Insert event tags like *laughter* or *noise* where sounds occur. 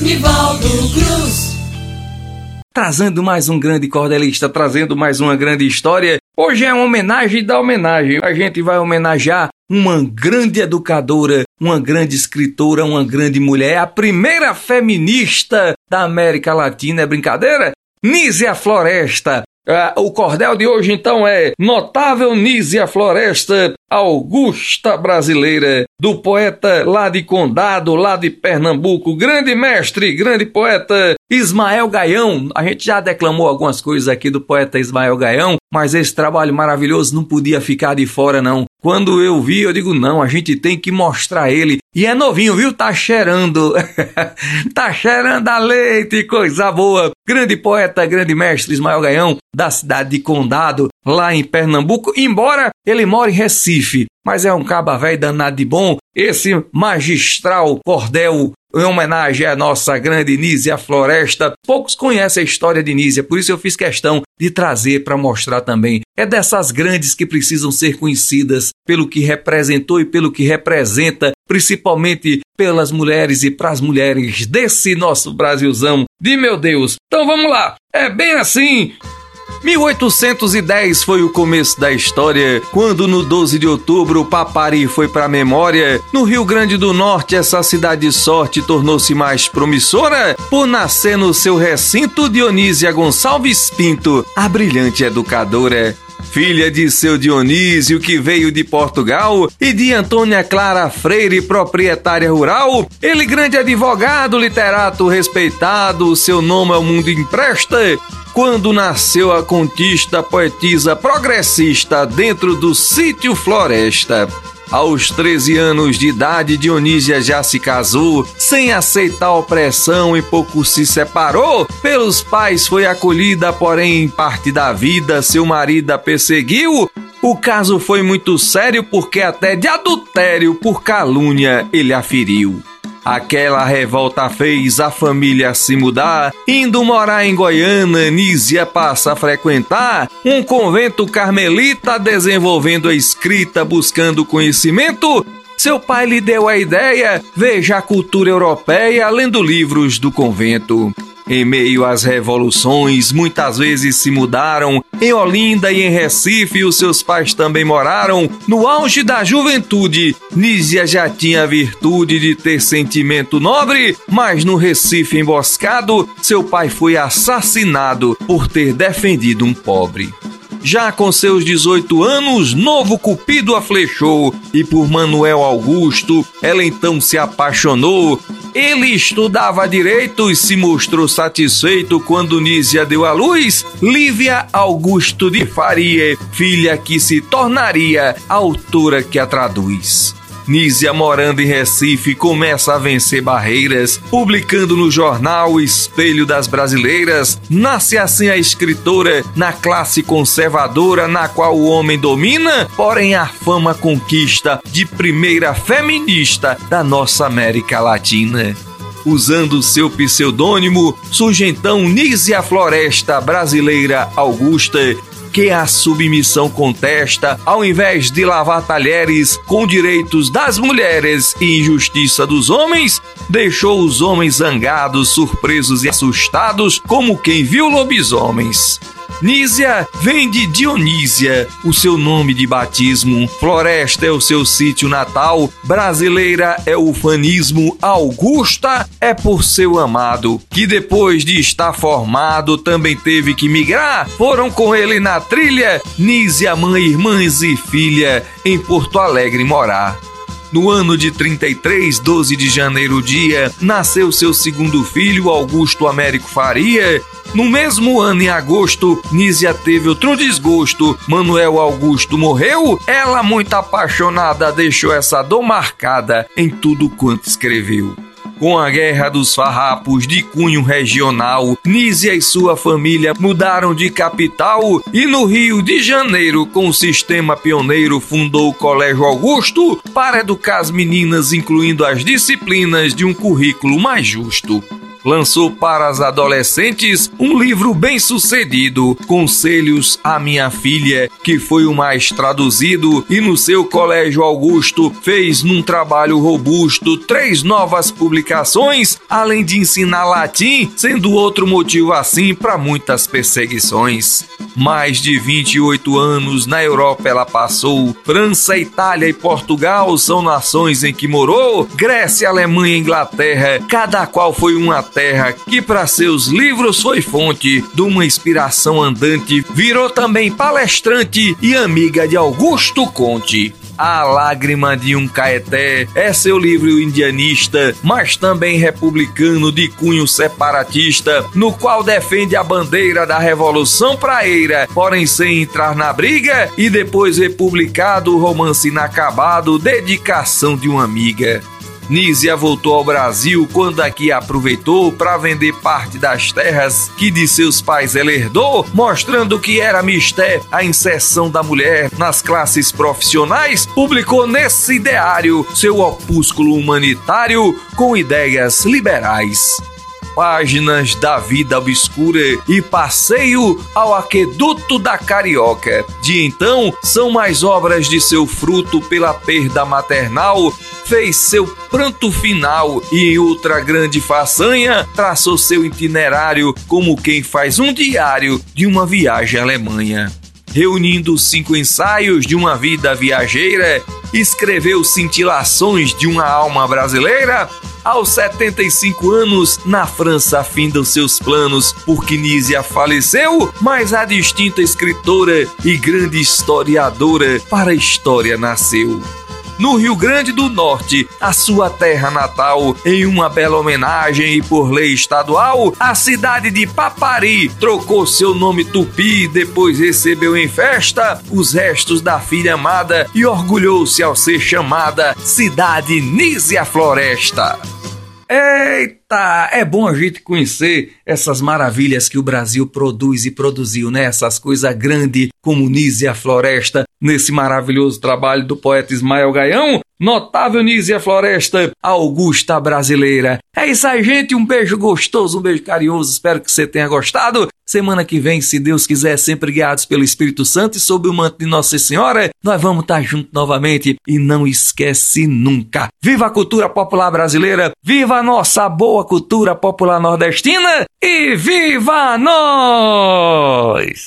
Nivaldo Cruz. Trazendo mais um grande cordelista, trazendo mais uma grande história. Hoje é uma homenagem da homenagem. A gente vai homenagear uma grande educadora, uma grande escritora, uma grande mulher, a primeira feminista da América Latina. É brincadeira? Nízia Floresta. Uh, o cordel de hoje então é Notável Nízia Floresta, Augusta Brasileira, do poeta lá de Condado, lá de Pernambuco, grande mestre, grande poeta Ismael Gaião. A gente já declamou algumas coisas aqui do poeta Ismael Gaião, mas esse trabalho maravilhoso não podia ficar de fora, não. Quando eu vi, eu digo, não, a gente tem que mostrar ele. E é novinho, viu? Tá cheirando. *laughs* tá cheirando a leite, coisa boa. Grande poeta, grande mestre Ismael Gaião, da cidade de Condado, lá em Pernambuco, embora ele more em Recife. Mas é um caba velho danado de bom. Esse magistral cordel em homenagem à nossa grande Nízia Floresta. Poucos conhecem a história de Nízia, por isso eu fiz questão de trazer para mostrar também. É dessas grandes que precisam ser conhecidas pelo que representou e pelo que representa, principalmente pelas mulheres e para as mulheres desse nosso Brasilzão de meu Deus. Então vamos lá, é bem assim. 1810 foi o começo da história, quando no 12 de outubro Papari foi para a memória. No Rio Grande do Norte, essa cidade de sorte tornou-se mais promissora por nascer no seu recinto Dionísia Gonçalves Pinto, a brilhante educadora filha de seu Dionísio, que veio de Portugal, e de Antônia Clara Freire, proprietária rural. Ele, grande advogado, literato respeitado, seu nome ao mundo empresta. Quando nasceu a contista poetisa progressista dentro do sítio Floresta. Aos 13 anos de idade, Dionísia já se casou, sem aceitar opressão e pouco se separou. Pelos pais foi acolhida, porém, em parte da vida, seu marido a perseguiu. O caso foi muito sério porque até de adultério por calúnia ele aferiu. Aquela revolta fez a família se mudar, indo morar em Goiânia, Nízia passa a frequentar um convento carmelita, desenvolvendo a escrita, buscando conhecimento. Seu pai lhe deu a ideia, veja a cultura europeia lendo livros do convento. Em meio às revoluções, muitas vezes se mudaram. Em Olinda e em Recife, os seus pais também moraram. No auge da juventude, Nízia já tinha a virtude de ter sentimento nobre, mas no Recife emboscado, seu pai foi assassinado por ter defendido um pobre. Já com seus 18 anos, novo Cupido a flechou e por Manuel Augusto ela então se apaixonou. Ele estudava direito e se mostrou satisfeito quando Nízia deu à luz Lívia Augusto de Faria, filha que se tornaria a autora que a traduz. Nízia, morando em Recife, começa a vencer barreiras, publicando no jornal Espelho das Brasileiras. Nasce assim a escritora na classe conservadora na qual o homem domina, porém a fama conquista de primeira feminista da nossa América Latina. Usando seu pseudônimo, surge então Nízia Floresta Brasileira Augusta, que a submissão contesta, ao invés de lavar talheres com direitos das mulheres e injustiça dos homens, deixou os homens zangados, surpresos e assustados, como quem viu lobisomens. Nízia vem de Dionísia, o seu nome de batismo. Floresta é o seu sítio natal. Brasileira é o fanismo. Augusta é por seu amado, que depois de estar formado também teve que migrar. Foram com ele na trilha. Nízia, mãe, irmãs e filha, em Porto Alegre morar. No ano de 33, 12 de janeiro, dia, nasceu seu segundo filho, Augusto Américo Faria. No mesmo ano, em agosto, Nízia teve outro desgosto. Manuel Augusto morreu. Ela, muito apaixonada, deixou essa dor marcada em tudo quanto escreveu. Com a Guerra dos Farrapos de cunho regional, Nízia e sua família mudaram de capital e no Rio de Janeiro, com o sistema pioneiro, fundou o Colégio Augusto para educar as meninas, incluindo as disciplinas de um currículo mais justo. Lançou para as adolescentes um livro bem sucedido, Conselhos à Minha Filha, que foi o mais traduzido, e no seu Colégio Augusto fez num trabalho robusto três novas publicações, além de ensinar latim, sendo outro motivo assim para muitas perseguições. Mais de 28 anos na Europa ela passou. França, Itália e Portugal são nações em que morou. Grécia, Alemanha e Inglaterra, cada qual foi uma terra que para seus livros foi fonte de uma inspiração andante. Virou também palestrante e amiga de Augusto Conte. A Lágrima de um Caeté é seu livro indianista, mas também republicano de cunho separatista, no qual defende a bandeira da Revolução Praeira, porém sem entrar na briga, e depois republicado o romance inacabado Dedicação de uma Amiga. Nízia voltou ao Brasil quando aqui aproveitou para vender parte das terras que de seus pais ela herdou, mostrando que era misté a inserção da mulher nas classes profissionais, publicou nesse ideário seu opúsculo humanitário com ideias liberais páginas da vida obscura e passeio ao aqueduto da Carioca. De então, são mais obras de seu fruto pela perda maternal fez seu pranto final e em outra grande façanha traçou seu itinerário como quem faz um diário de uma viagem à Alemanha. Reunindo cinco ensaios de uma vida viajeira, escreveu cintilações de uma alma brasileira. Aos 75 anos, na França afindam seus planos, porque Nízia faleceu, mas a distinta escritora e grande historiadora para a história nasceu no Rio Grande do Norte, a sua terra natal, em uma bela homenagem e por lei estadual, a cidade de Papari trocou seu nome tupi, depois recebeu em festa os restos da filha amada e orgulhou-se ao ser chamada Cidade Nízia Floresta. Eita, é bom a gente conhecer essas maravilhas que o Brasil produz e produziu, né? Essas coisas grandes como Nízia Floresta, nesse maravilhoso trabalho do poeta Ismael Gaião. Notável Nízia Floresta, Augusta Brasileira. É isso aí, gente. Um beijo gostoso, um beijo carinhoso. Espero que você tenha gostado. Semana que vem, se Deus quiser, sempre guiados pelo Espírito Santo e sob o manto de Nossa Senhora, nós vamos estar juntos novamente. E não esquece nunca. Viva a cultura popular brasileira, viva a nossa boa cultura popular nordestina e viva nós!